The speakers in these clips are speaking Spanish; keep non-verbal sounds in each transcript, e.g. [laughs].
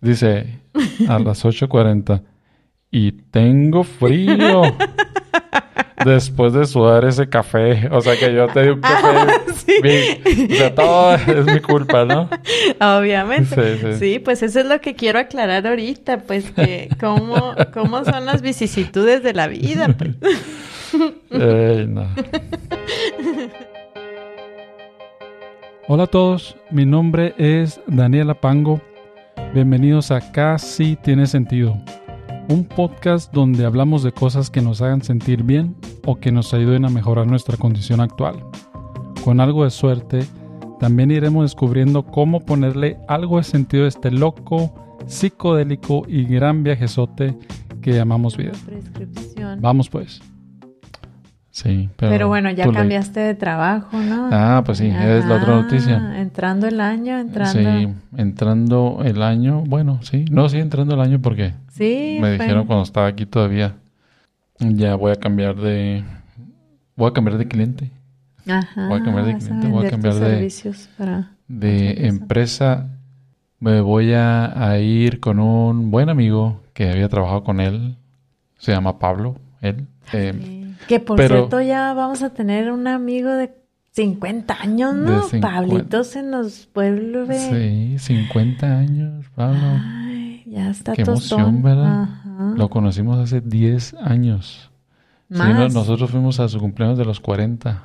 Dice a las 8.40 y tengo frío. [laughs] Después de sudar ese café. O sea que yo te di un café. Ah, [laughs] sí. mi- o sea, todo es mi culpa, ¿no? Obviamente. Sí, sí. Sí, pues eso es lo que quiero aclarar ahorita, pues que cómo, cómo son las vicisitudes de la vida, pues. [laughs] Ey, no. Hola a todos, mi nombre es Daniela Pango. Bienvenidos a Casi Tiene Sentido, un podcast donde hablamos de cosas que nos hagan sentir bien o que nos ayuden a mejorar nuestra condición actual. Con algo de suerte, también iremos descubriendo cómo ponerle algo de sentido a este loco, psicodélico y gran viajezote que llamamos vida. Vamos pues. Sí, pero, Pero bueno, ya late. cambiaste de trabajo, ¿no? Ah, pues sí, es la otra noticia. Entrando el año, entrando. Sí, entrando el año, bueno, sí, no, sí, entrando el año porque Sí, me fue- dijeron cuando estaba aquí todavía, ya voy a cambiar de, voy a cambiar de cliente, Ajá, voy a cambiar de cliente, voy a cambiar de- servicios para... de empresa. Me voy a, a ir con un buen amigo que había trabajado con él, se llama Pablo, él. eh, Sí. Que por pero- cierto ya vamos a tener un amigo de 50 años, ¿no? 50. Pablito se nos vuelve... sí, 50 años, Pablo. Ay, ya está Qué tostón. emoción, ¿verdad? Ajá. Lo conocimos hace 10 años. Sí, no- nosotros fuimos a su cumpleaños de los 40.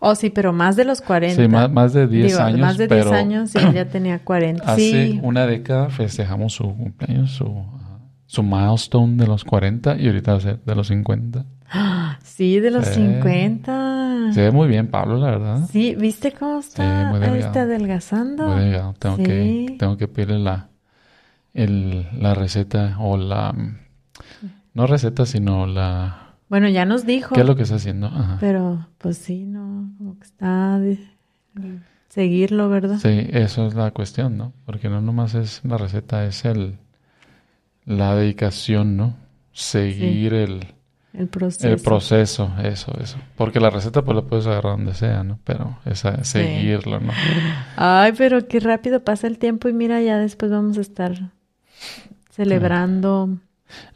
Oh, sí, pero más de los 40. Sí, más, más de 10 Digo, años. Más de 10 pero años y él ya tenía 40. Hace Sí. una década festejamos su cumpleaños, su, su milestone de los 40 y ahorita va a ser de los 50. Sí, de los Sí. 50. Se ve muy bien Pablo, la verdad. Sí, ¿viste cómo está? muy delgado. está adelgazando. Muy delgado. Tengo, Sí. que, tengo que pedirle la, el, la receta o la... No receta, sino la... Bueno, ya nos dijo. ¿Qué es lo que está haciendo? Ajá. Pero, pues sí, no, como que está de seguirlo, ¿verdad? Sí, eso es la cuestión, ¿no? Porque no nomás es la receta, es el la dedicación, ¿no? Seguir el, El proceso. el proceso, eso, eso. Porque la receta pues la puedes agarrar donde sea, ¿no? Pero esa, Sí. seguirlo, ¿no? Ay, pero qué rápido pasa el tiempo y mira, ya después vamos a estar celebrando.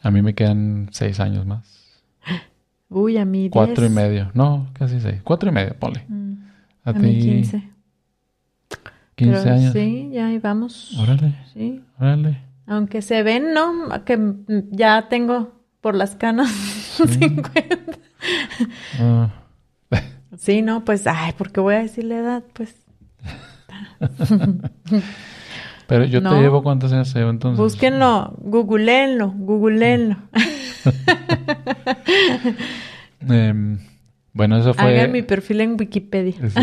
A mí me quedan seis años más. [gasps] Uy, a mí Cuatro y 10. medio. No, casi seis. Cuatro y medio, ponle. Mm, A, A, ti, mí 15. 15 Pero años. Sí, ya ahí vamos. Órale, Sí. órale. Aunque se ven, ¿no? Que mm, ya tengo por las canas [laughs] 50. Ah, Sí, no, pues, ay, ¿por qué voy a decir la edad? Pues, [laughs] pero yo No. te llevo cuántos años llevo entonces. búsquenlo, googleenlo, googleenlo. [laughs] Em, bueno, eso fue... Hagan mi perfil en Wikipedia. Eso,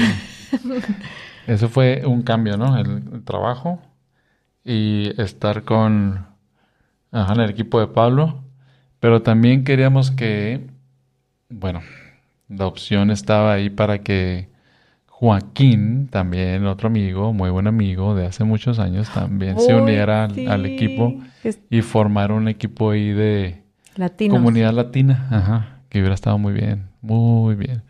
eso fue un cambio, ¿no? El, el trabajo y estar con ajá, en el equipo de Pablo. Pero también queríamos que, bueno, la opción estaba ahí para que Joaquín, también otro amigo, muy buen amigo de hace muchos años, también se uniera al, equipo y formar un equipo ahí de comunidad latina. Ajá, que hubiera estado muy bien, muy bien.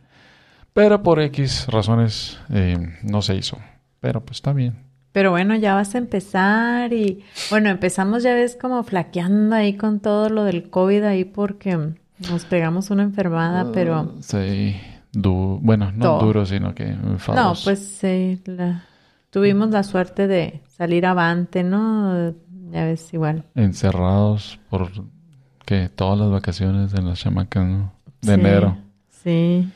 Pero por X razones eh, no se hizo. Pero pues está bien. Pero bueno, ya vas a empezar y bueno, empezamos ya ves como flaqueando ahí con todo lo del COVID ahí porque nos pegamos una enfermada, pero Sí, du- bueno, no Todo. duro, sino que no, enfadoso. pues sí, la- tuvimos la suerte de salir avante, ¿no? Ya ves igual. Encerrados por que todas las vacaciones de las chamacas, ¿no? De Sí, enero. Sí.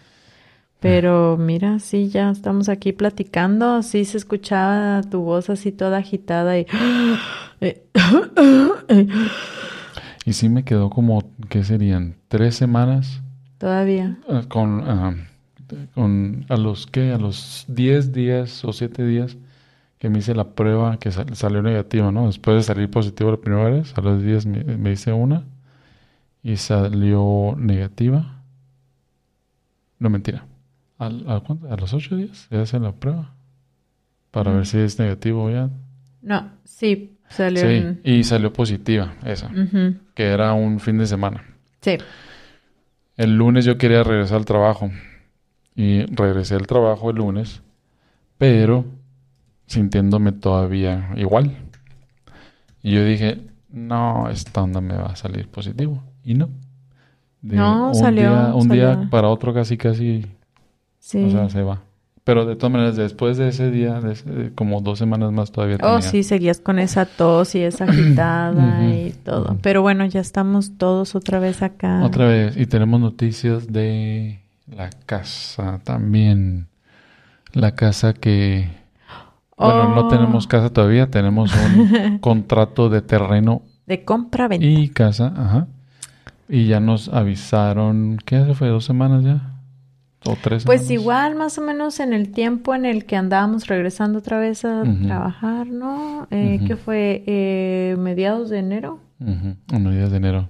Pero mira, sí, ya estamos aquí platicando. Sí se escuchaba tu voz así toda agitada y... [gasps] [gasps] Y sí me quedó como, ¿qué serían? Tres semanas Todavía. eh, con, ah, con a los que a los 10 días o 7 días que me hice la prueba que sal- salió negativa, ¿no? Después de salir positivo la primera vez, a los 10 me, me hice una y salió negativa. No, mentira. ¿Al- ¿A, cuánto? ¿A los 8 días? Ya hice la prueba. Para ver si es negativo ya. No, sí, salió Sí, en- y salió positiva esa, que era un fin de semana. Sí. El lunes yo quería regresar al trabajo y regresé al trabajo el lunes, pero sintiéndome todavía igual. Y yo dije, no, esta onda me va a salir positivo. Y no. De No, un salió, Día, un día para otro casi, casi, Sí. o sea, se va. Pero de todas maneras, después de ese día, de ese- como dos semanas más todavía tenía. Oh, sí, seguías con esa tos y esa agitada y todo. Pero bueno, ya estamos todos otra vez acá. Otra vez. Y tenemos noticias de la casa también. La casa que... Bueno, no Oh. tenemos casa todavía. Tenemos un [laughs] contrato de terreno De compra-venta. y casa. Ajá. Y ya nos avisaron... ¿Qué hace? ¿Fue dos semanas ya? ¿O tres Pues igual, más o menos en el tiempo en el que andábamos regresando otra vez a trabajar, ¿no? Eh, Ujú. ¿Qué fue? Eh, ¿Mediados de enero? Ujú, Unos días de enero.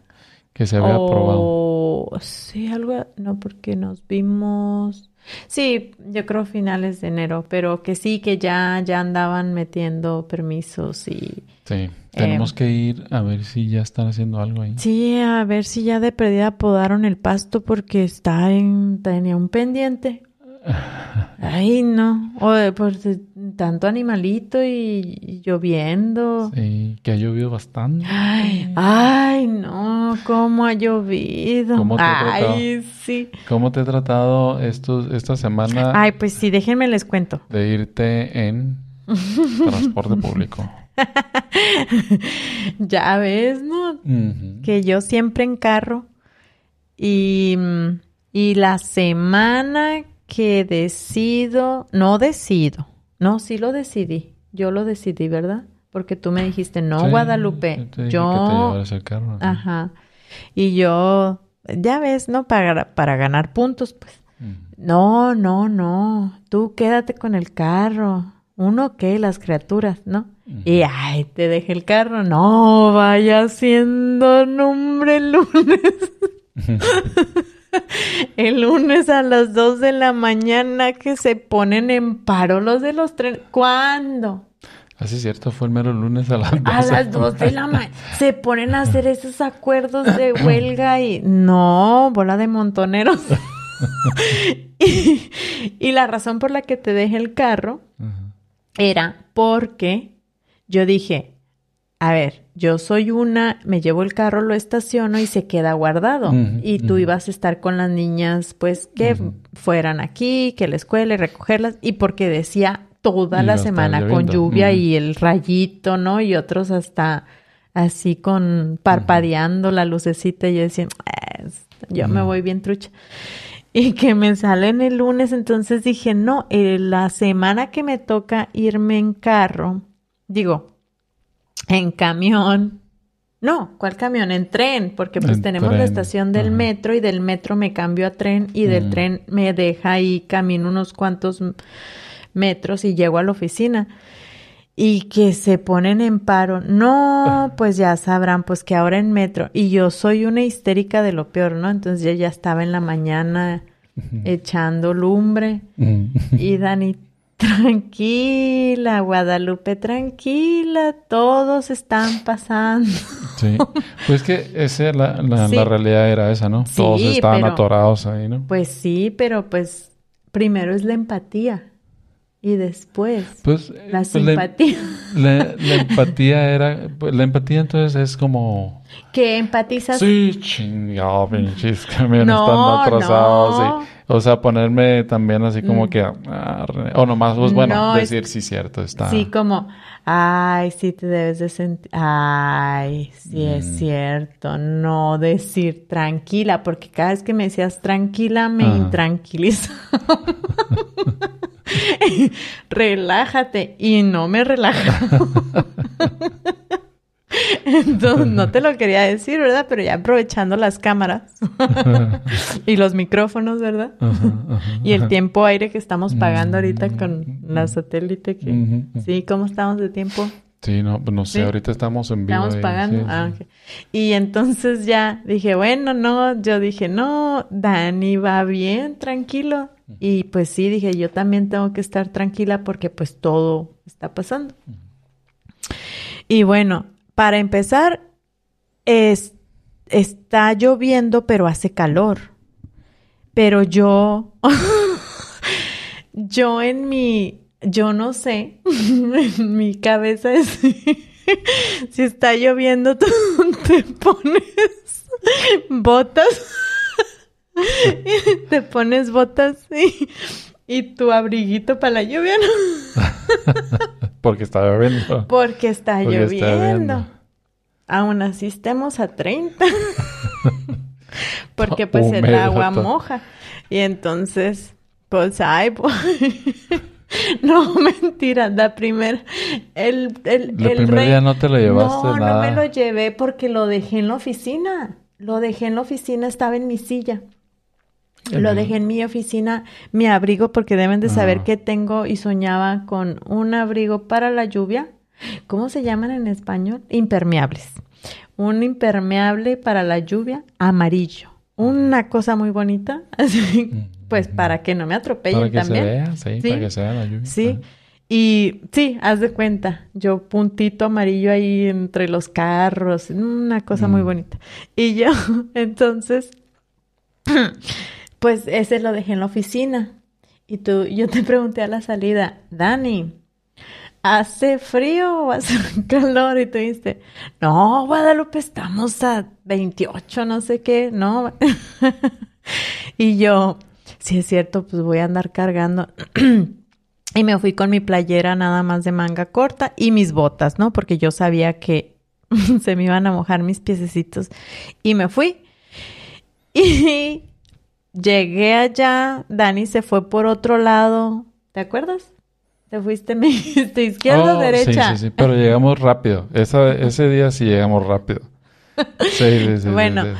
Que se había aprobado. O sí, algo, no, porque nos vimos. Sí, yo creo finales de enero, pero que sí, que ya, ya andaban metiendo permisos y Sí. Tenemos Em. que ir a ver si ya están haciendo algo ahí. sí, a ver si ya de perdida podaron el pasto porque está en, tenía un pendiente. [laughs] Ay, no, o de, por de- tanto animalito y, y lloviendo. Sí, que ha llovido bastante. Ay, ay, no, cómo ha llovido. ¿Cómo te ha tratado? Ay, sí. ¿Cómo te he tratado estos, esta semana Ay, pues sí, déjenme les cuento. de irte en [laughs] transporte público? [laughs] Ya ves, ¿no? Que yo siempre en carro. Y, y la semana que decido, no decido, no, sí lo decidí. Yo lo decidí, ¿verdad? Porque tú me dijiste, no, Sí, Guadalupe. yo te Yo, que te llevaras el carro. ajá. Y yo, ya ves, ¿no? Para, para ganar puntos, pues. No, no, no. Tú quédate con el carro. Uno qué, las criaturas, ¿no? Y ay, te dejé el carro. No, vaya siendo nombre el lunes. [laughs] el lunes a las 2 de la mañana que se ponen en paro los de los trenes. ¿Cuándo? Así es cierto, fue el mero lunes a las A 12. las 2 de la mañana. Se ponen a hacer esos acuerdos de [clears throat] huelga y no, bola de montoneros. [laughs] [laughs] y, y la razón por la que te dejé el carro. Era porque yo dije, a ver, yo soy una, me llevo el carro, lo estaciono y se queda guardado. Y tú ibas a estar con las niñas, pues, que fueran aquí, que la escuela y recogerlas. Y porque decía toda la semana con lluvia y el rayito, ¿no? Y otros hasta así con parpadeando la lucecita y yo decía, "Ah, yo me voy bien trucha. Y que me salen el lunes, entonces dije, no, eh, la semana que me toca irme en carro, digo, en camión. No, ¿cuál camión? En tren, porque pues En tenemos la estación del ajá. metro y del metro me cambio a tren y del Mm. tren me deja ahí camino unos cuantos metros y llego a la oficina. Y que se ponen en paro. No, pues ya sabrán, pues que ahora en metro. Y yo soy una histérica de lo peor, ¿no? Entonces yo ya estaba en la mañana echando lumbre. Y Dani, tranquila, Guadalupe, tranquila, todos están pasando. Sí. Pues que esa, la, la, Sí. la realidad era esa, ¿no? Sí, Todos estaban pero- atorados ahí, ¿no? Pues sí, pero pues primero es la empatía y después Pues, la pues, la, simpatía. [laughs] la- la empatía era... pues, la empatía entonces es como... Que empatizas. Sí, chingado, pinches camiones No, están atrasados. no. y- o sea, ponerme también así como Mm. que... ah, o nomás, pues bueno, No, es- decir sí, cierto, está... Sí, como, ay, sí te debes de sentir, ay, sí es Mm. cierto, no decir tranquila, porque cada vez que me decías tranquila me intranquilizaba. [laughs] [laughs] Relájate y no me relajaba. [laughs] Entonces no te lo quería decir, ¿verdad? Pero ya aprovechando las cámaras [laughs] y los micrófonos, ¿verdad? Ajá, ajá, Y el ajá. tiempo aire que estamos pagando ahorita con Mm. la satélite que... Sí, ¿cómo estamos de tiempo? Sí, no, pues no sé, Sí. ahorita estamos en vivo. Estamos ahí, pagando. sí, Ah, sí. ok. Y entonces ya dije, bueno, no, yo dije, no, Dani va bien, tranquilo. Y pues sí, dije, yo también tengo que estar tranquila porque pues todo está pasando. Y bueno, para empezar, es, está lloviendo, pero hace calor. Pero yo, [laughs] yo en mi, yo no sé, [laughs] en mi cabeza es, [laughs] si está lloviendo, tú te pones botas. [laughs] te pones botas y, y tu abriguito para la lluvia, ¿no? [laughs] Porque está lloviendo. Porque está Porque está lloviendo. lloviendo. Aún así estemos a 30. [laughs] Porque pues el agua moja. Y entonces, pues, ay, pues... No, mentira, la primera... El, el, El el primer rey- día no te lo llevaste No, nada. no me lo llevé porque lo dejé en la oficina. Lo dejé en la oficina, estaba en mi silla. Lo dejé en mi oficina, mi abrigo, porque deben de saber Ah. que tengo y soñaba con un abrigo para la lluvia. ¿Cómo se llaman en español? Impermeables. Un impermeable para la lluvia amarillo. Una cosa muy bonita, [laughs] así, pues para que no me atropellen Para que también. se vea, sí, Sí. para que se vea la lluvia. Sí. Y sí, haz de cuenta, yo puntito amarillo ahí entre los carros, una cosa muy Mm. bonita. Y yo, [laughs] entonces, [clears throat] pues ese lo dejé en la oficina. Y tú, yo te pregunté a la salida, Dani, ¿hace frío o hace [laughs] calor? Y tú dijiste, no, Guadalupe, estamos a 28, no sé qué, no. [laughs] y yo, si es cierto, pues voy a andar cargando. [clears throat] y me fui con mi playera nada más de manga corta y mis botas, ¿no? Porque yo sabía que [laughs] se me iban a mojar mis piececitos. Y me fui. Y llegué allá, Dani se fue por otro lado. ¿Te acuerdas? Te fuiste, [laughs] me dijiste izquierda o Oh, derecha. Sí, sí, sí, pero llegamos rápido. Esa, ese día sí llegamos rápido. [laughs] Sí, sí, sí, sí, Bueno, sí,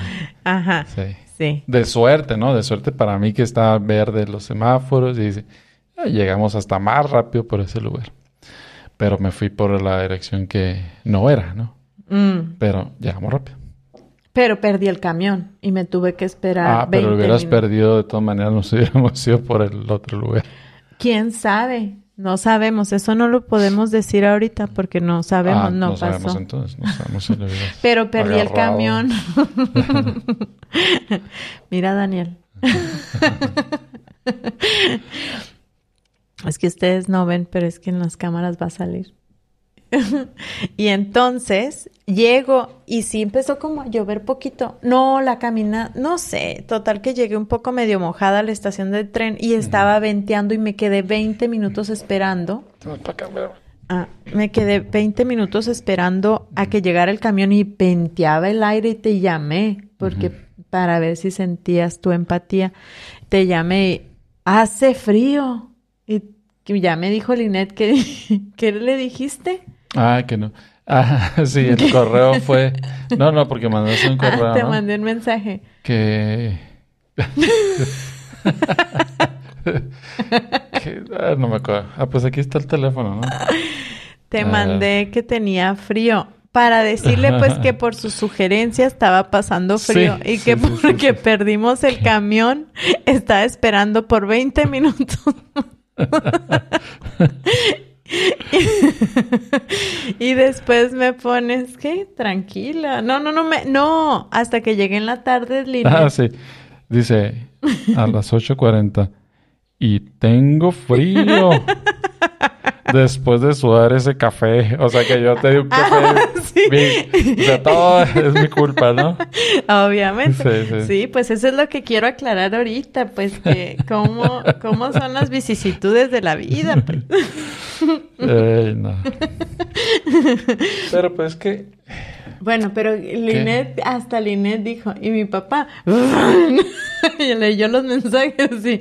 Ajá. sí. Sí. De suerte, ¿no? De suerte para mí que estaba verde los semáforos y "Ah, llegamos hasta más rápido por ese lugar. Pero me fui por la dirección que no era, ¿no? Mm, Pero llegamos rápido. Pero perdí el camión y me tuve que esperar. Ah, pero 20 hubieras minutos. perdido de todas maneras, nos [laughs] hubiéramos ido por el otro lugar. ¿Quién sabe? No sabemos. Eso no lo podemos decir ahorita porque no sabemos, Ah, no, no pasó. sabemos entonces, no sabemos si lo [laughs] Pero perdí el camión. [laughs] Mira, Daniel. es que ustedes no ven, pero es que en las cámaras va a salir. [laughs] y entonces llego y sí empezó como a llover poquito. No, la camina, no sé, total que llegué un poco medio mojada a la estación del tren y estaba venteando y me quedé 20 minutos esperando. Ah, me quedé 20 minutos esperando a que llegara el camión y venteaba el aire y te llamé, porque para ver si sentías tu empatía, te llamé, y, hace frío. Y ya me dijo Linet que, [laughs] ¿qué le dijiste? Ah, que no. Ah, [laughs] sí, el correo fue... No, no, porque mandaste un correo, Ah, te ¿no? mandé un mensaje. Que... [laughs] que- ah, no me acuerdo. Ah, pues aquí está el teléfono, ¿no? Te Ah. mandé que tenía frío. Para decirle pues que [laughs] por su sugerencia estaba pasando Sí, frío y que sí, porque sí. perdimos el camión estaba esperando por 20 minutos. [laughs] y después me pones, ¿qué? Tranquila. No, no, no me, no, hasta que llegué en la tarde, Linet. Ah, sí. Dice a las 8.40. Y tengo frío. [laughs] Después de sudar ese café. O sea que yo te di un café. Ah, [laughs] sí. mi- o sea, todo es mi culpa, ¿no? Obviamente. Sí, Sí, sí. pues eso es lo que quiero aclarar ahorita, pues que cómo, cómo son las vicisitudes de la vida, pues. [laughs] Ay, no. [laughs] Pero pues que... Bueno, pero Linet, hasta Linet dijo, y mi papá, [laughs] y leyó los mensajes y,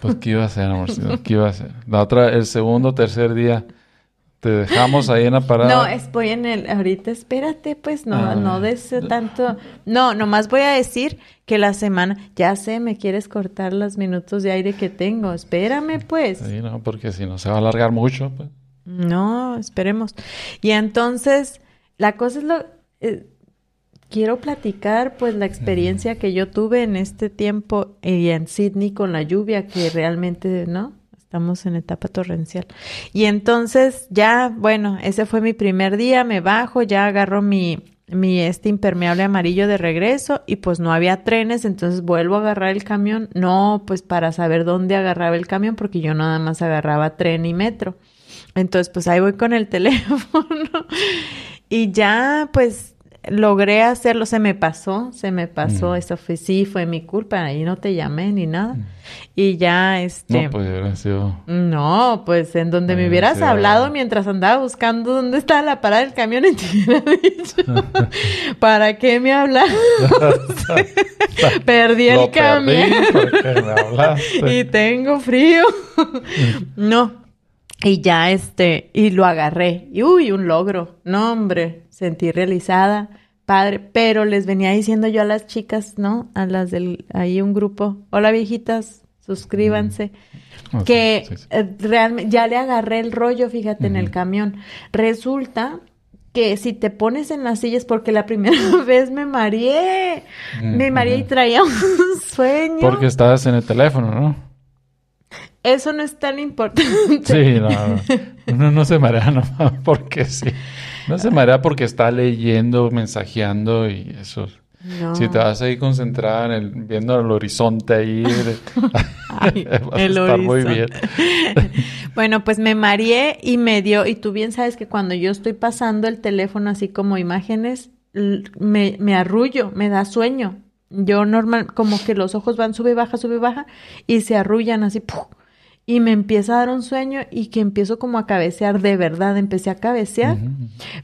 Pues qué iba a hacer, amorcito. [laughs] ¿Qué iba a hacer? La otra, el segundo, tercer día, te dejamos ahí en la parada. no, es, voy en el, ahorita espérate, pues, no, Ah, no des tanto, no, nomás voy a decir que la semana, ya sé, me quieres cortar los minutos de aire que tengo, espérame, pues. Sí, no, porque si no se va a alargar mucho, pues. No, esperemos. Y entonces, la cosa es lo... eh, quiero platicar, pues, la experiencia que yo tuve en este tiempo y en Sydney con la lluvia, que realmente, ¿no? Estamos en etapa torrencial. Y entonces, ya, bueno, ese fue mi primer día, me bajo, ya agarro mi, mi este impermeable amarillo de regreso y pues no había trenes, entonces vuelvo a agarrar el camión. No, pues para saber dónde agarraba el camión, porque yo nada más agarraba tren y metro. Entonces, pues ahí voy con el [laughs] teléfono y ya, pues logré hacerlo, se me pasó, se me pasó, Mm. eso fue, sí, fue mi culpa, ahí no te llamé ni nada. Y ya, este... No, pues hubiera sido. No, pues en donde me hubieras hablado mientras andaba buscando dónde estaba la parada del camión [laughs] y te hubiera dicho, ¿para qué me hablas? [laughs] Perdí el Lo perdí camión porque me hablaste. [laughs] y tengo frío. no. Y ya este, y lo agarré. Y uy, un logro. No, hombre, sentí realizada, padre. Pero les venía diciendo yo a las chicas, ¿no? A las del, ahí un grupo. Hola viejitas, suscríbanse. Ok, que sí, sí. eh, realmente ya le agarré el rollo, fíjate, en el camión. Resulta que si te pones en las sillas, porque la [laughs] primera vez me mareé, me mareé y traía un [laughs] sueño. Porque estabas en el teléfono, ¿no? Eso no es tan importante. Sí, no, no. Uno no se marea nomás porque sí. No se marea porque está leyendo, mensajeando y eso. No. Si te vas ahí concentrada en el, viendo el horizonte ahí, [laughs] Ay, [laughs] vas a el estar muy bien. horizonte. [laughs] bueno, pues me mareé y me dio, y tú bien sabes que cuando yo estoy pasando el teléfono así como imágenes, me arrullo, me da sueño. Yo normal, como que los ojos van sube, baja, sube, baja, y se arrullan así, ¡puf! y me empieza a dar un sueño y que empiezo como a cabecear, de verdad, empecé a cabecear,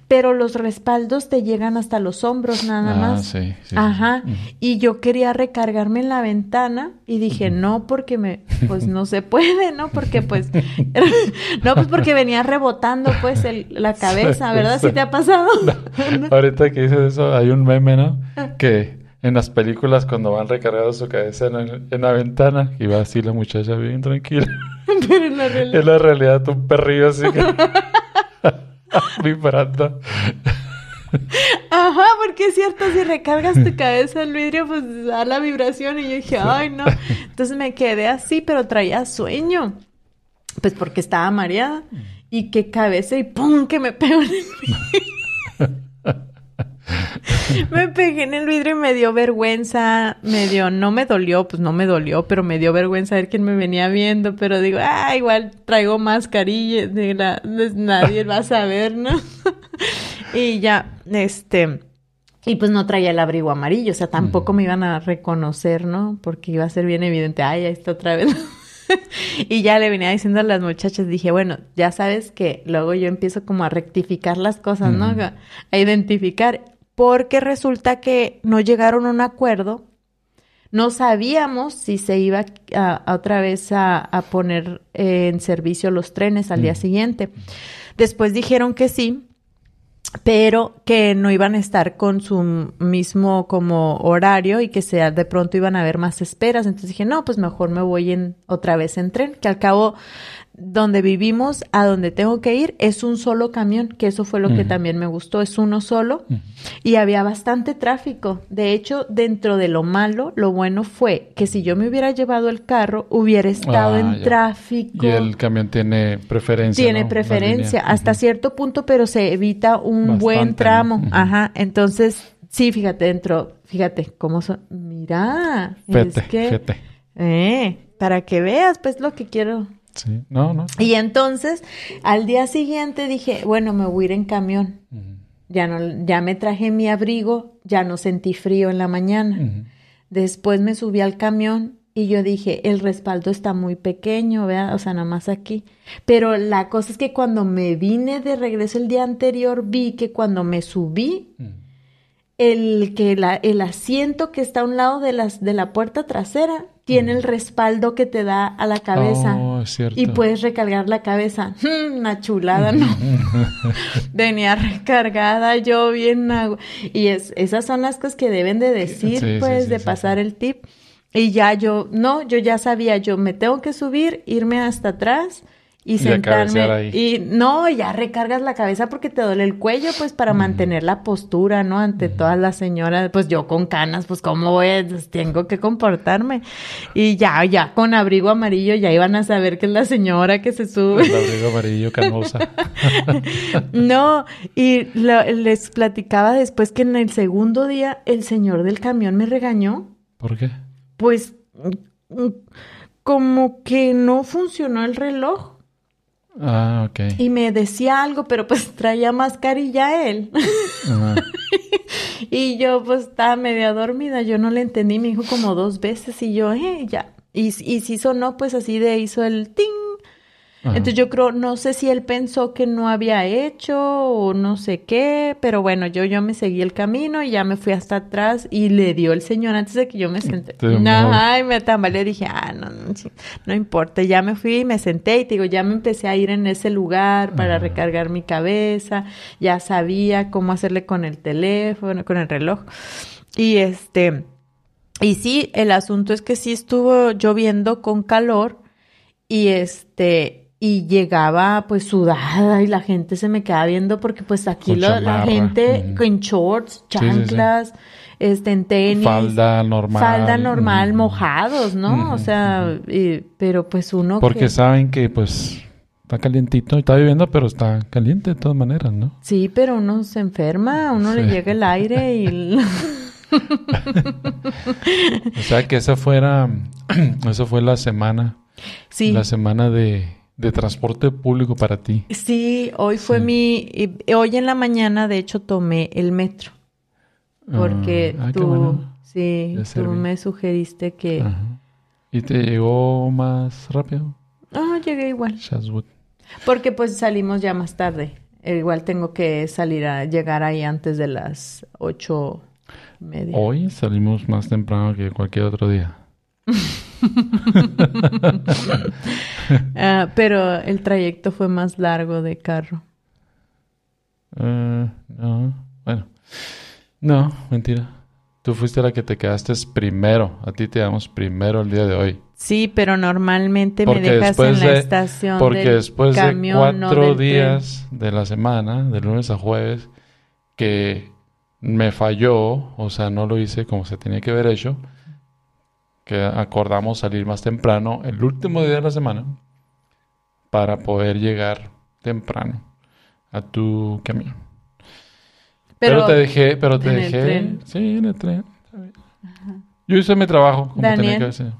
pero los respaldos te llegan hasta los hombros nada Ah, más. sí, sí, sí. Ajá. Y yo quería recargarme en la ventana y dije, no, porque me, pues no se puede, ¿no? Porque pues, [laughs] no, pues porque venía rebotando pues el- la [laughs] cabeza, ¿verdad? ¿Sí te ha pasado? [laughs] Ahorita que dices eso, hay un meme, ¿no? Que en las películas cuando van recargando su cabeza en, el- en la ventana y va así la muchacha bien tranquila. [laughs] Pero en la realidad- En la realidad un perrillo así que... [laughs] vibrando. Ajá, porque es cierto, si recargas tu cabeza al vidrio, pues da la vibración y yo dije, ay, no. Entonces me quedé así, pero traía sueño. Pues porque estaba mareada. Y que cabeza y ¡pum! que me pegó en el vidrio. [laughs] [laughs] me pegué en el vidrio y me dio vergüenza. Me dio, no me dolió, pues no me dolió, pero me dio vergüenza ver quién me venía viendo. Pero digo, ah, igual traigo mascarilla, de la, nadie va a saber, ¿no? [laughs] y ya, este. Y pues no traía el abrigo amarillo, o sea, tampoco me iban a reconocer, ¿no? Porque iba a ser bien evidente, ay, ahí está otra vez. [laughs] y ya le venía diciendo a las muchachas, dije, bueno, ya sabes que luego yo empiezo como a rectificar las cosas, ¿no? A identificar, porque resulta que no llegaron a un acuerdo, no sabíamos si se iba a, a otra vez a, a poner eh, en servicio los trenes al día Mm. siguiente. Después dijeron que sí, pero que no iban a estar con su mismo como horario y que sea de pronto iban a haber más esperas. Entonces dije, no, pues mejor me voy en otra vez en tren, que al cabo donde vivimos, a donde tengo que ir, es un solo camión, que eso fue lo que también me gustó, es uno solo y había bastante tráfico. De hecho, dentro de lo malo, lo bueno fue que si yo me hubiera llevado el carro, hubiera estado Ah, en ya. tráfico. Y el camión tiene preferencia. Tiene preferencia hasta cierto punto, pero se evita un buen tramo. Ajá. Entonces, sí, fíjate, dentro, fíjate cómo son. Mira, Fete, es que, eh, para que veas, pues lo que quiero. Sí, no, no. Y entonces, al día siguiente dije, bueno, me voy a ir en camión. Ya no, ya me traje mi abrigo, ya no sentí frío en la mañana. Después me subí al camión y yo dije, el respaldo está muy pequeño, ¿verdad? O sea, nada más aquí. Pero la cosa es que cuando me vine de regreso el día anterior, vi que cuando me subí, el, que la, el asiento que está a un lado de, las, de la puerta trasera tiene el respaldo que te da a la cabeza. Oh, es cierto. Y puedes recargar la cabeza. Mm, [laughs] Una chulada, ¿no? [laughs] Venía recargada yo bien. agu- Y es, esas son las cosas que deben de decir, Sí, pues, sí, de pasar el tip. Y ya yo, no, yo ya sabía, yo me tengo que subir, irme hasta atrás y sentarme. ahí. Y no, ya recargas la cabeza porque te duele el cuello, pues, para mantener la postura, ¿no? Ante todas las señoras, pues yo con canas, pues, ¿cómo voy? a- pues, tengo que comportarme. Y ya, ya, con abrigo amarillo, ya iban a saber que es la señora que se sube. El abrigo amarillo canosa. [laughs] No, y lo- les platicaba después que en el segundo día el señor del camión me regañó, ¿Por qué? pues mm, como que no funcionó el reloj. Ah, ok. Y me decía algo, pero pues [laughs] traía mascarilla él. Ajá. [laughs] y yo pues estaba media dormida, yo no le entendí, me dijo como dos veces y yo, eh, ya. Y, y si sonó pues así de hizo el ting. Ajá. Entonces yo creo, no sé si él pensó que no había hecho o no sé qué, pero bueno, yo, yo me seguí el camino y ya me fui hasta atrás y le dio el señor antes de que yo me senté. Ajá, y me tambaleé, dije, ah, no, no, no importa, ya me fui y me senté y te digo, ya me empecé a ir en ese lugar para Ajá. recargar mi cabeza, ya sabía cómo hacerle con el teléfono, con el reloj. Y este, y sí, el asunto es que sí estuvo lloviendo con calor y este, y llegaba pues sudada y la gente se me quedaba viendo porque pues aquí lo- la gente ujú. con shorts, Sí, sí, sí. chanclas, este, en tenis. Falda normal. Falda normal, mojados, ¿no? O sea, y- pero pues uno Porque que... saben que pues está calientito, está lloviendo, pero está caliente de todas maneras, ¿no? Sí, pero uno se enferma, a uno le llega el aire y... [laughs] O sea que esa fuera, [clears throat] esa fue la semana, sí. la semana de, de transporte público para ti. Sí, hoy fue Sí. mi... Hoy en la mañana, de hecho, tomé el metro. Porque Ah, ah, tú... bueno. Sí, tú me sugeriste que... Ajá. ¿Y te llegó más rápido? Ah, llegué igual. Porque pues salimos ya más tarde. Eh, Igual tengo que salir a llegar ahí antes de las ocho y media. Hoy salimos más temprano que cualquier otro día. [laughs] [laughs] Ah, pero el trayecto fue más largo de carro. Eh, no, bueno. No, mentira. Tú fuiste la que te quedaste primero. A ti te damos primero el día de hoy. Sí, pero normalmente Porque me dejas en la de- estación Porque del después de camión, no cuatro tren. días de la semana, de lunes a jueves, que me falló, o sea, no lo hice como se tenía que haber hecho, que acordamos salir más temprano el último día de la semana para poder llegar temprano a tu camión. Pero, Pero, te dejé, pero te en el dejé, tren. sí, en el tren. Yo hice mi trabajo como tenía Daniel. que hacer.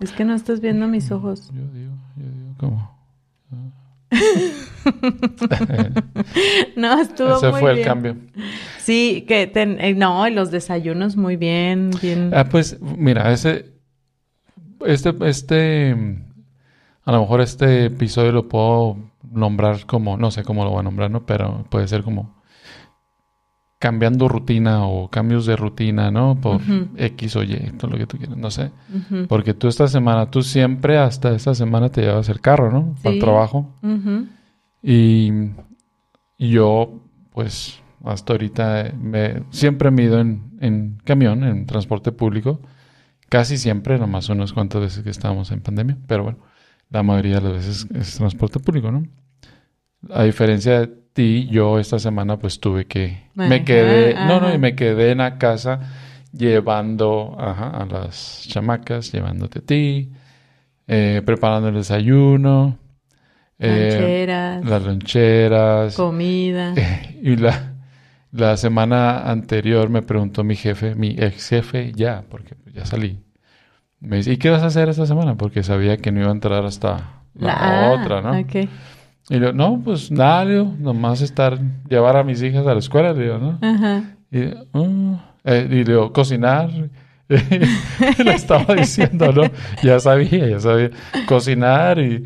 es que no estás viendo mis ojos. Yo digo, yo digo, ¿cómo? [laughs] [laughs] No, estuvo Ese muy fue el cambio. Sí, que ten- eh, no, y los desayunos muy bien, bien. Ah, pues, mira, ese, este, este, a lo mejor este episodio lo puedo nombrar como, no sé cómo lo voy a nombrar, ¿no? Pero puede ser como cambiando rutina o cambios de rutina, ¿no? Por. X o Y, todo lo que tú quieras, no sé. Porque tú esta semana, tú siempre hasta esta semana te llevas el carro, ¿no? Para el Sí. trabajo. Y, y yo, pues, hasta ahorita me, siempre me he ido en, en camión, en transporte público. Casi siempre, nomás unas cuantas veces que estábamos en pandemia. Pero bueno, la mayoría de las veces es transporte público, ¿no? A diferencia de ti, yo esta semana pues tuve que... Me Ajá, quedé... No, no, y me quedé en la casa llevando ajá, a las chamacas, llevándote a ti, eh, preparando el desayuno. eh, las loncheras. comida. [laughs] Y la, la semana anterior me preguntó mi jefe, mi ex jefe, ya, porque ya salí. Me dice, ¿y qué vas a hacer esta semana? Porque sabía que no iba a entrar hasta la, ah, otra, ¿no? ok. Y yo, no, pues nada, le digo, nomás estar, llevar a mis hijas a la escuela, le digo, ¿no? Ajá. Y, "Ah". Eh, y le digo, cocinar. [laughs] le estaba diciendo, ¿no? Ya sabía, ya sabía. Cocinar y...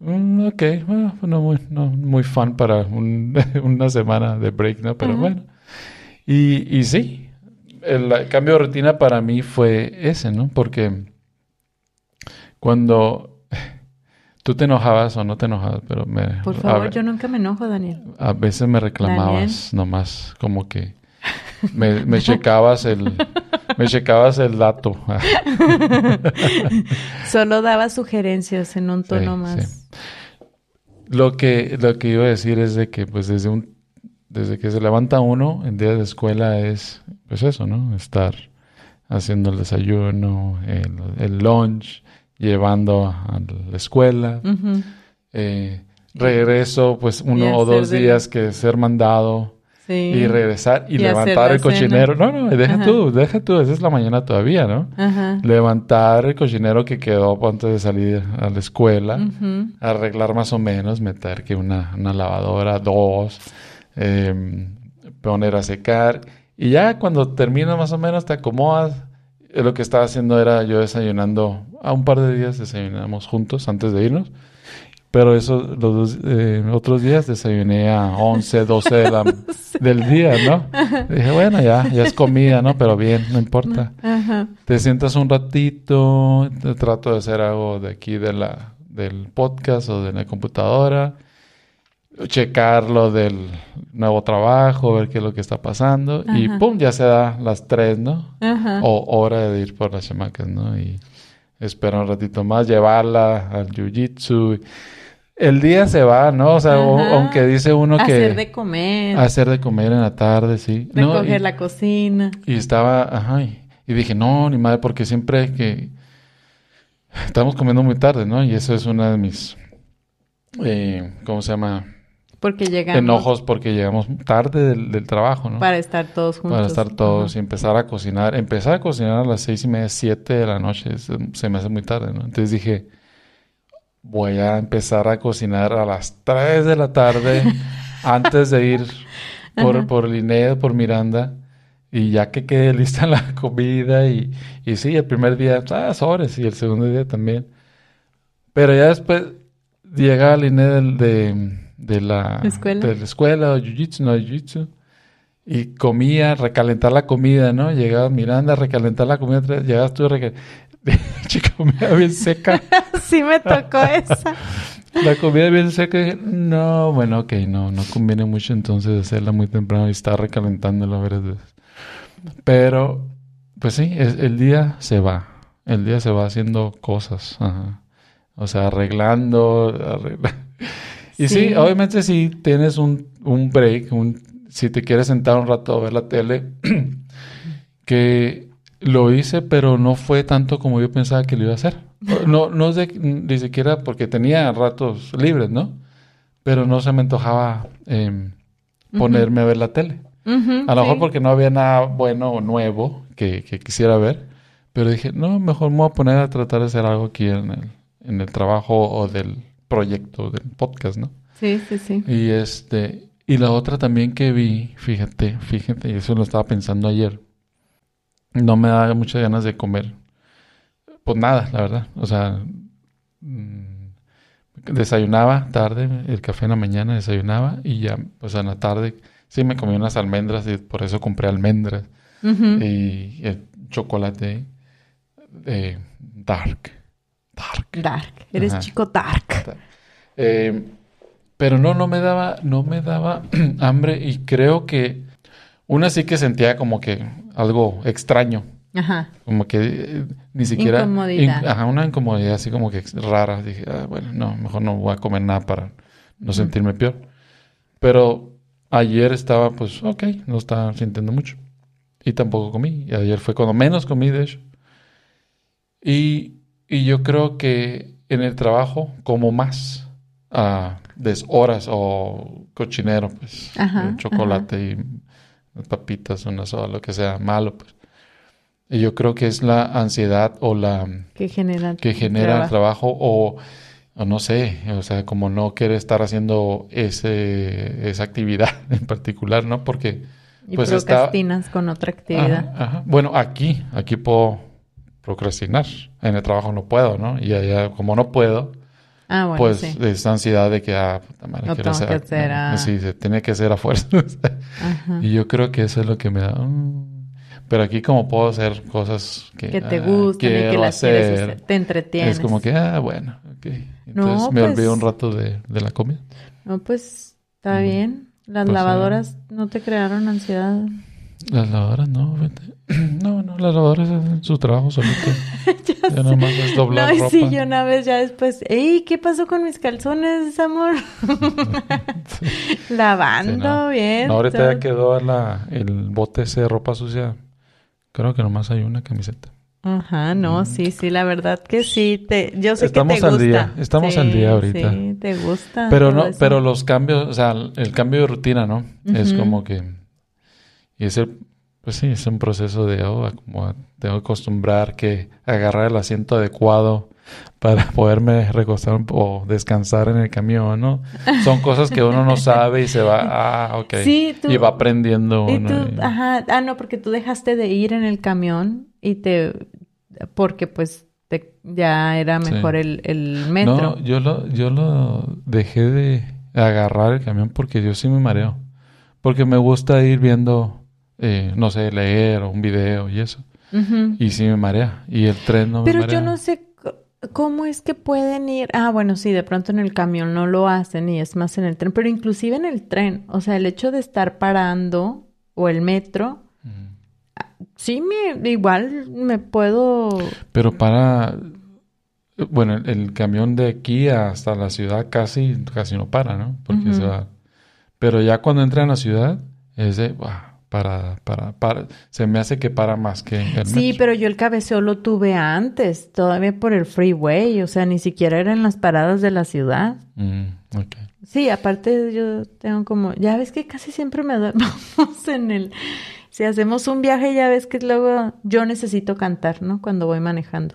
mm, ok, bueno, no muy, no muy fun para un- [laughs] una semana de break, ¿no? Pero bueno. Y, y sí, el cambio de rutina para mí fue ese, ¿no? Porque cuando [laughs] tú te enojabas o no te enojabas, pero me... Por favor, yo nunca me enojo, Daniel. a veces me reclamabas nomás, como que me, me checabas el me checabas el dato. [laughs] Solo daba sugerencias en un tono Sí, más. sí. Lo que lo que iba a decir es de que pues desde un desde que se levanta uno en días de escuela es pues eso, ¿no? Estar haciendo el desayuno, el, el lunch, llevando a la escuela, eh, regreso pues uno o dos de- días que ser mandado Sí. y regresar y, levantar el cochinero. cena. No, no, deja Ajá. tú, deja tú, esa es la mañana todavía, ¿no? Ajá. Levantar el cochinero que quedó antes de salir a la escuela, arreglar más o menos, meter que una, una lavadora, dos, eh, poner a secar. Y ya cuando termina más o menos te acomodas. Lo que estaba haciendo era yo desayunando, a un par de días desayunamos juntos antes de irnos. Pero eso, los dos, eh, otros días desayuné a 11, 12 de la- [laughs] del día, ¿no? Dije, bueno, ya, ya es comida, ¿no? Pero bien, no importa. Ajá. Te sientas un ratito, te trato de hacer algo de aquí de la, del podcast o de la computadora, checar lo del nuevo trabajo, ver qué es lo que está pasando y pum, ya se da las tres, ¿no? Ajá. O hora de ir por las chamacas, ¿no? Y espera un ratito más, llevarla al jiu-jitsu. El día se va, ¿no? O sea, o- aunque dice uno que Hacer de comer. hacer de comer en la tarde, sí. No, recoger y- la cocina. y estaba, ajá, y, y dije, no, ni madre, porque siempre que estamos comiendo muy tarde, ¿no? Y eso es una de mis, eh, ¿cómo se llama? Porque llegamos Enojos porque llegamos tarde del, del trabajo, ¿no? para estar todos juntos. Para estar todos Ajá. y empezar a cocinar. Empezar a cocinar a las seis y media, siete de la noche, se, se me hace muy tarde, ¿no? Entonces dije, voy a empezar a cocinar a las tres de la tarde [laughs] antes de ir por, Ajá. por Linnea, por Miranda. Y ya que quede [laughs] lista la comida y, y sí, el primer día, ah, sobres, y el segundo día también. Pero ya después llega Linnea del- de, de la ¿Escuela? de la escuela o jiu-jitsu, no jiu-jitsu. Y comía, recalentar la comida, ¿no? Llegaba Miranda, recalentar la comida, llegabas tú, recal... [laughs] Chica, comida bien seca. [laughs] sí me tocó esa. La comida bien seca. no, bueno, ok, no, no conviene mucho entonces hacerla muy temprano y estar recalentándola varias veces. Pero, pues sí, es- el día se va. El día se va haciendo cosas. ajá. O sea, arreglando. arregla- [laughs] Y sí, Sí. obviamente si tienes un, un break, un, si te quieres sentar un rato a ver la tele, [clears throat] que lo hice, pero no fue tanto como yo pensaba que lo iba a hacer. No, no es de- ni siquiera porque tenía ratos libres, ¿no? Pero no se me antojaba em, ponerme a ver la tele. A lo mejor sí. porque no había nada bueno o nuevo que, que quisiera ver. Pero dije, no, mejor me voy a poner a tratar de hacer algo aquí en el, en el trabajo o del proyecto, del podcast, ¿no? Sí, sí, sí. Y este, y la otra también que vi, fíjate, fíjate, y eso lo estaba pensando ayer. No me da muchas ganas de comer. Pues nada, la verdad. O sea, mm, desayunaba tarde, el café en la mañana desayunaba y ya, pues en la tarde sí me comí unas almendras y por eso compré almendras Ujú. y el chocolate eh, dark. Dark. Dark. Eres Ajá. chico dark. Eh, pero no, no me daba, no me daba [clears throat] hambre y creo que una sí que sentía como que algo extraño, Ajá. como que eh, ni siquiera... Incomodidad. in- ajá, una incomodidad así como que rara. Dije, ah, bueno, no, mejor no voy a comer nada para no Ujú. sentirme peor. Pero ayer estaba, pues, ok, no estaba sintiendo mucho. Y tampoco comí. Y ayer fue cuando menos comí, de hecho. Y, y yo creo que en el trabajo como más a deshoras o cochinero, pues, Ajá, eh, chocolate y papitas, una soda, lo que sea malo, pues. Y yo creo que es la ansiedad o la Que genera. que genera el trabajo. o, o no sé, o sea, como no quiere estar haciendo ese, esa actividad [laughs] en particular, ¿no? Porque Y pues está- procrastinas con otra actividad. Ajá, ajá. Bueno, aquí, aquí puedo procrastinar. En el trabajo no puedo, ¿no? Y allá, como no puedo, Ah, bueno, pues sí. es ansiedad de que, ah, puta madre, Lo quiero tengo que hacer, ¿no? ah. Sí, se tiene que hacer a fuerza. [laughs] Ajá. y yo creo que eso es lo que me da. mm. Pero aquí como puedo hacer cosas que, Que te ah, gusten y que las quieres hacer, hacer. Te entretienes. es como que, ah, bueno, ok. Entonces No, me pues- olvido un rato de, de la comida. No, pues está bien. Las Pues, lavadoras no te crearon ansiedad. Las lavadoras no. [clears throat] No, no, las lavadoras hacen su trabajo solito. [laughs] ya nada más es doblar no, ropa. sí, yo una vez ya después, ¡Ey! ¿Qué pasó con mis calzones, amor? [laughs] [laughs] Lavando Sí, no. bien. No, ahorita ya quedó la, el bote ese de ropa sucia. Creo que nomás hay una camiseta. Ajá, no, sí, sí, la verdad que sí. Te, yo sé Estamos que te al gusta. día, estamos al día ahorita. Sí, te gusta. Pero no, eso. pero los cambios, o sea, el cambio de rutina, ¿no? Es como que y ese pues sí, es un proceso de oh, como tengo que acostumbrar que agarrar el asiento adecuado para [laughs] poderme recostar o descansar en el camión, ¿no? Son cosas que uno no sabe y se va, [laughs] ah, ok. Sí, tú- y va aprendiendo Y uno. tú, y- ajá, ah, no, porque tú dejaste de ir en el camión y te, porque pues te, ya era Sí. mejor el, el metro. No, yo lo, yo lo dejé de agarrar el camión porque yo sí me mareo. Porque me gusta ir viendo, eh, no sé, leer o un video y eso. Y sí me marea. Y el tren no me Pero marea. yo no sé cómo es que pueden ir. Ah, bueno, sí, de pronto en el camión no lo hacen y es más en el tren, pero inclusive en el tren, o sea, el hecho de estar parando o el metro, Mm. sí me igual me puedo Pero para... Bueno, el, el camión de aquí hasta la ciudad casi, casi no para, ¿no? Porque se va... Pero ya cuando entra en la ciudad, es de... "Buah, para, para, para... Se me hace que para más que el Sí, metro. pero yo el cabeceo lo tuve antes, todavía por el freeway, o sea, ni siquiera era en las paradas de la ciudad. Mm. Sí, aparte yo tengo como, ya ves que casi siempre me [laughs] duermo en el, si hacemos un viaje, ya ves que luego yo necesito cantar, ¿no? Cuando voy manejando.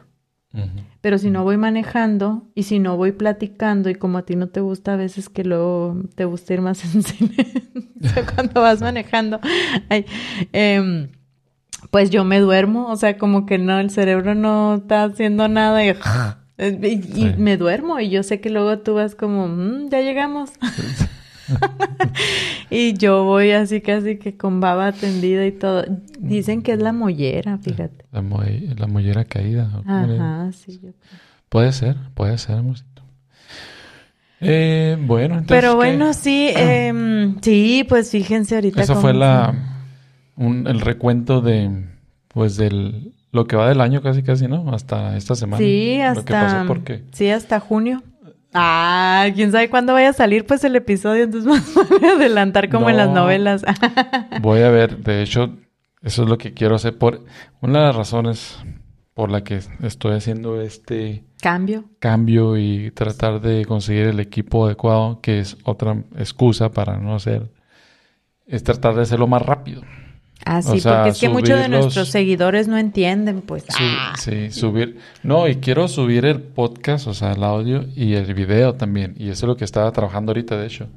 Pero si no voy manejando y si no voy platicando y como a ti no te gusta a veces que luego te gusta ir más [laughs] en silencio cuando vas manejando, ay, em, pues yo me duermo, o sea, como que no, el cerebro no está haciendo nada y, y- y Sí. me duermo y yo sé que luego tú vas como, "Mm, ya llegamos. [laughs] [laughs] y yo voy así casi que con baba tendida y todo. Dicen que es la mollera, fíjate. La, mo- la mollera caída. ¿o cómo le- Ajá, sí. yo creo. Puede ser, puede ser, amorcito. Eh, bueno, entonces... Pero ¿qué? bueno, sí, [clears throat] em, sí, pues fíjense ahorita. Eso fue la... un- el recuento de... Pues del... Lo que va del año casi, casi, ¿no? Hasta esta semana. Sí, Lo que pasó hasta. porque... Sí, hasta junio. Ah, quién sabe cuándo vaya a salir pues el episodio, entonces [laughs] más vale adelantar como en las No. novelas. [laughs] Voy a ver, de hecho, eso es lo que quiero hacer. Por una de las razones por la que estoy haciendo este Cambio. cambio y tratar de conseguir el equipo adecuado, que es otra excusa para no hacer, es tratar de hacerlo más rápido. Ah, sí, O sea, porque es que muchos de los- nuestros seguidores no entienden, pues. Su- ah. Sí, subir. No, y quiero subir el podcast, o sea, el audio y el video también. Y eso es lo que estaba trabajando ahorita, de hecho.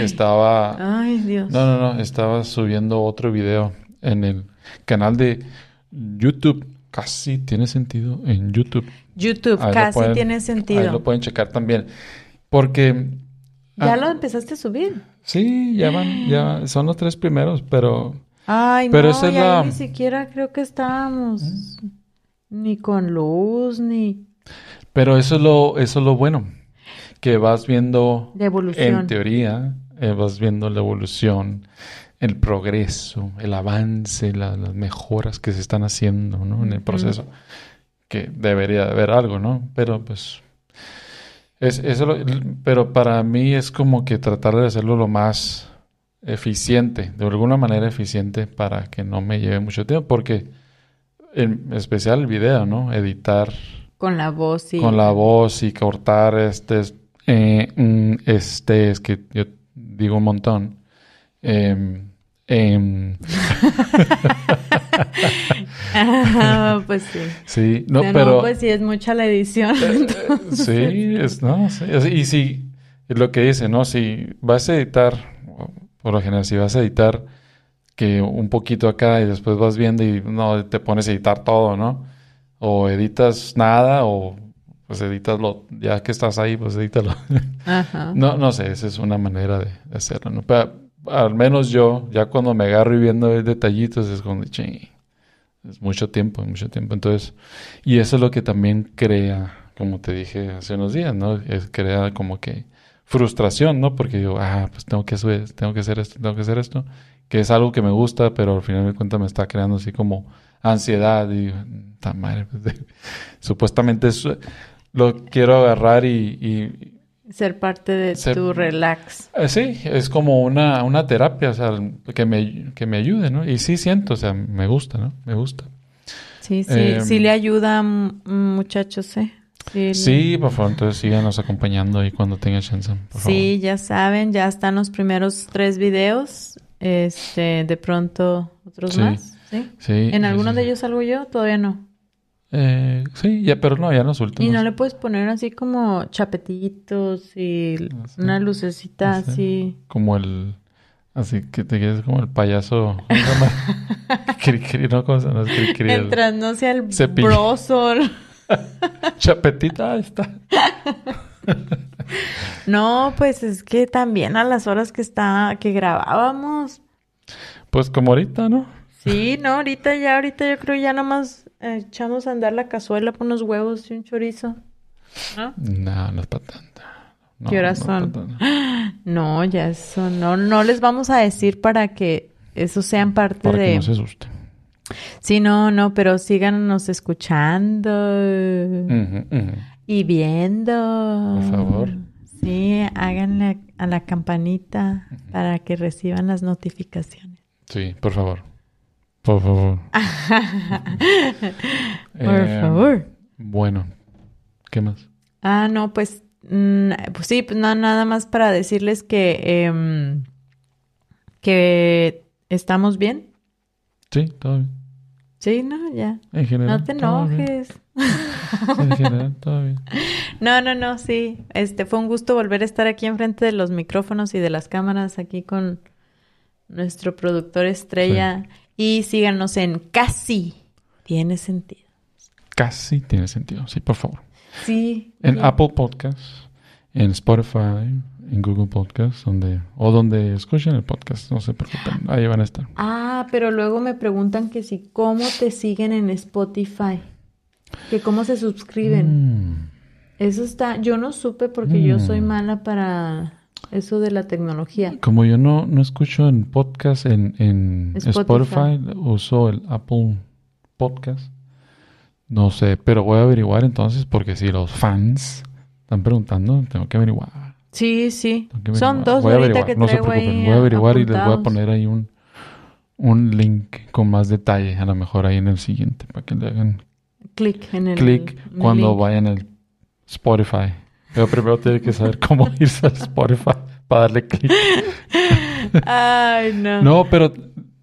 Estaba... Ay, Dios. No, no, no, estaba subiendo otro video en el canal de YouTube. Casi tiene sentido en YouTube. YouTube, Ahí casi pueden- tiene Ahí sentido. lo pueden checar también. Porque... ¿Ya ah, lo empezaste a subir? Sí, ya van, ya son los tres primeros, pero... Ay, Pero no, esa es la- ni siquiera creo que estábamos ni con luz, ni Pero eso es lo, eso es lo bueno. Que vas viendo... de evolución. En teoría, eh, vas viendo la evolución, el progreso, el avance, la- las mejoras que se están haciendo, ¿no? En el proceso. Que debería de haber algo, ¿no? Pero pues... Es, eso lo- pero para mí es como que tratar de hacerlo lo más eficiente, de alguna manera eficiente para que no me lleve mucho tiempo, porque en especial el video, ¿no? Editar Con la voz, sí. con la voz y cortar este, es- eh, este, es que yo digo un montón. Em, em, [laughs] Ah, pues sí. sí, no, No, pero pues sí, es mucha la edición. sí, es, no, sí, y si lo que dice, ¿no? Si vas a editar, por lo general, si vas a editar que un poquito acá y después vas viendo y no te pones a editar todo, ¿no? O editas nada o pues editas lo, ya que estás ahí, pues edítalo. [laughs] Ajá. No, no sé, esa es una manera de, de hacerlo, ¿no? Pero al menos yo, ya cuando me agarro y viendo detallitos, es como, ching, es mucho tiempo, mucho tiempo. Entonces, y eso es lo que también crea, como te dije hace unos días, ¿no? Es crea como que frustración, ¿no? Porque digo, ah, pues tengo que subir, tengo que hacer esto, tengo que hacer esto, que es algo que me gusta, pero al final de cuentas me está creando así como ansiedad y, ta madre, pues, supuestamente es- lo quiero agarrar y- y, Ser parte de Ser- tu relax. eh, Sí, es como una, una terapia, o sea, que me, que me ayude, ¿no? Y sí siento, o sea, me gusta, ¿no? Me gusta. Sí, sí, Eh, sí le ayuda, muchachos, ¿eh? Sí, por favor, entonces síganos acompañando ahí cuando tenga chance. Por Sí, ya saben, ya están los primeros tres videos. Este, de pronto otros Sí. más. ¿sí? Sí. ¿En sí, alguno sí, de ellos salgo yo? Todavía no. Eh, sí, ya, pero no, ya los últimos. Y no le puedes poner así como chapetitos y No sé. una lucecita No así. Como el... Así que te quedes como el payaso... [laughs] no, Mientras no sea el brosol. [laughs] Chapetita, ahí está. [laughs] No, pues es que también a las horas que está, que grabábamos. Pues como ahorita, ¿no? Sí, no, ahorita ya, ahorita yo creo ya nomás eh, echamos a andar la cazuela con unos huevos y un chorizo. ¿No? No, no es para tanto. No, ¿Qué horas no son? [gasps] No, ya eso no, no les vamos a decir para que eso sean parte Para de. que no se asusten. Sí, no, no, pero síganos escuchando y viendo. Por favor. Sí, háganle a la campanita para que reciban las notificaciones. Sí, por favor. Por favor. [laughs] Por Eh, favor. Bueno, ¿qué más? Ah, no, pues, mm, pues sí, pues no, nada más para decirles que, em, que estamos bien. Sí, todo bien. Sí, no, ya. En general. No te enojes. En general, todo bien. [laughs] No, no, no, sí. Este fue un gusto volver a estar aquí enfrente de los micrófonos y de las cámaras aquí con nuestro productor estrella. Y síganos en Casi Tiene Sentido. Casi tiene sentido. Sí, por favor. Sí. En. Apple Podcasts, en Spotify, en Google Podcasts, donde, o donde escuchen el podcast, no se preocupen, ahí van a estar. Ah, pero luego me preguntan que si cómo te siguen en Spotify. Que cómo se suscriben. Mm, Eso está, yo no supe porque yo soy Mm. mala para eso de la tecnología. Como yo no, no escucho en podcast en, en Spotify. Spotify. uso el Apple Podcast. No sé, pero voy a averiguar entonces porque si los fans están preguntando, tengo que averiguar. Sí, sí. Son dos Voy a ahorita que no se traigo preocupen. ahí Voy a averiguar y les voy a apuntados. poner ahí un, un link con más detalle, a lo mejor ahí en el siguiente, para que le hagan Clic en el clic cuando link. vayan al Spotify. Pero primero tiene que saber cómo [laughs] irse al Spotify para darle clic. Ay, no. No, pero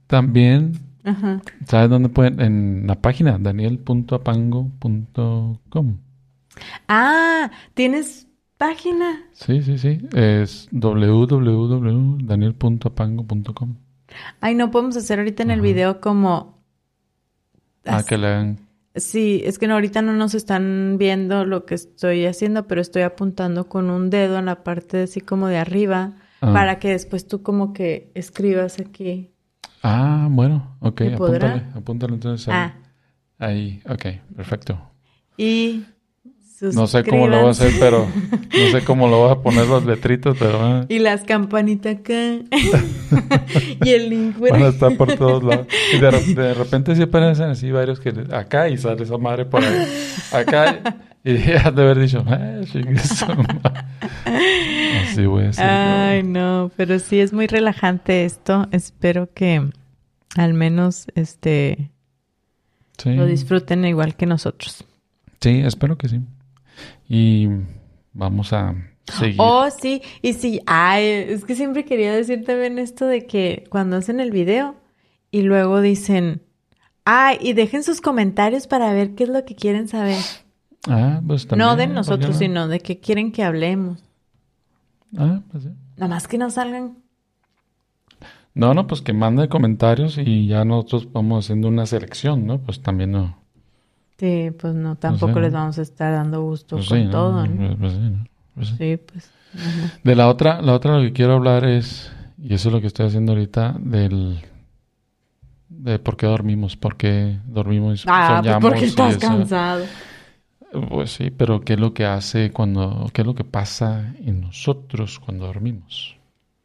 también, Ajá. ¿sabes dónde pueden? En la página daniel.apango.com. Ah, ¿tienes página? Sí, sí, sí. Es www.daniel.apango.com. Ay, no podemos hacer ahorita en el video como... Ah, que le hagan. Sí, es que no, ahorita no nos están viendo lo que estoy haciendo, pero estoy apuntando con un dedo en la parte así como de arriba Ah. para que después tú como que escribas aquí. Ah, bueno, ok. Apúntale, apúntale entonces ahí. Ah, Ahí, ok, perfecto. y No sé cómo lo voy a hacer, pero [laughs] no sé cómo lo voy a poner los letritos, pero ah, Y las campanitas acá. [laughs] y el link van a estar por todos lados. Y de, re- de repente sí aparecen así varios que acá y sale esa madre por ahí. Acá y [laughs] has de haber dicho, eh, chingue su madre". Así voy a hacer. Ay, no, pero sí es muy relajante esto. Espero que al menos este Sí. lo disfruten igual que nosotros. Sí, espero que sí. Y vamos a seguir. Oh, sí, y sí, ay, es que siempre quería decir también esto de que cuando hacen el video y luego dicen, ay, y dejen sus comentarios para ver qué es lo que quieren saber. Ah, pues también. no de ¿por qué nosotros, no? sino de que quieren que hablemos. Ah, pues sí. Nada más que no salgan. No, no, pues que manden comentarios y ya nosotros vamos haciendo una selección, ¿no? Pues también no. Sí, pues no, tampoco ¿no? les vamos a estar dando gusto Pues con todo, ¿no? Pues- pues sí, ¿no? Pues sí. Sí, pues. ajá. De la otra, la otra lo que quiero hablar es, y eso es lo que estoy haciendo ahorita, del de por qué dormimos, por qué dormimos y Ah, pues soñamos porque estás eso. cansado. Pues sí, pero ¿qué es lo que hace cuando, qué es lo que pasa en nosotros cuando dormimos?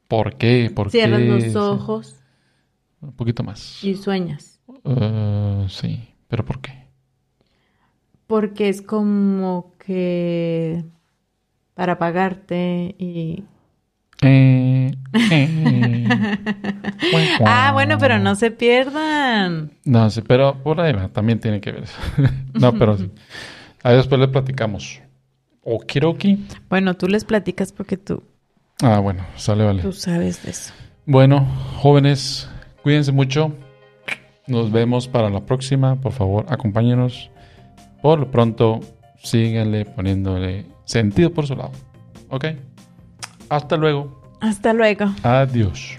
¿Por qué? ¿Por Cierras qué? los ojos Un poquito más. y sueñas. Eh, sí, pero ¿por qué? Porque es como que para pagarte y Eh, [laughs] ah, bueno, pero no se pierdan. No, sí, pero por ahí va, también tiene que ver eso. [laughs] no, pero sí. Ahí después le platicamos. Okiroki. Bueno, tú les platicas porque tú. Ah, bueno, sale, vale. Tú sabes de eso. Bueno, jóvenes, cuídense mucho. Nos vemos para la próxima. Por favor, acompáñenos. Por lo pronto, síganle poniéndole sentido por su lado. ¿Ok? Hasta luego. Hasta luego. Adiós.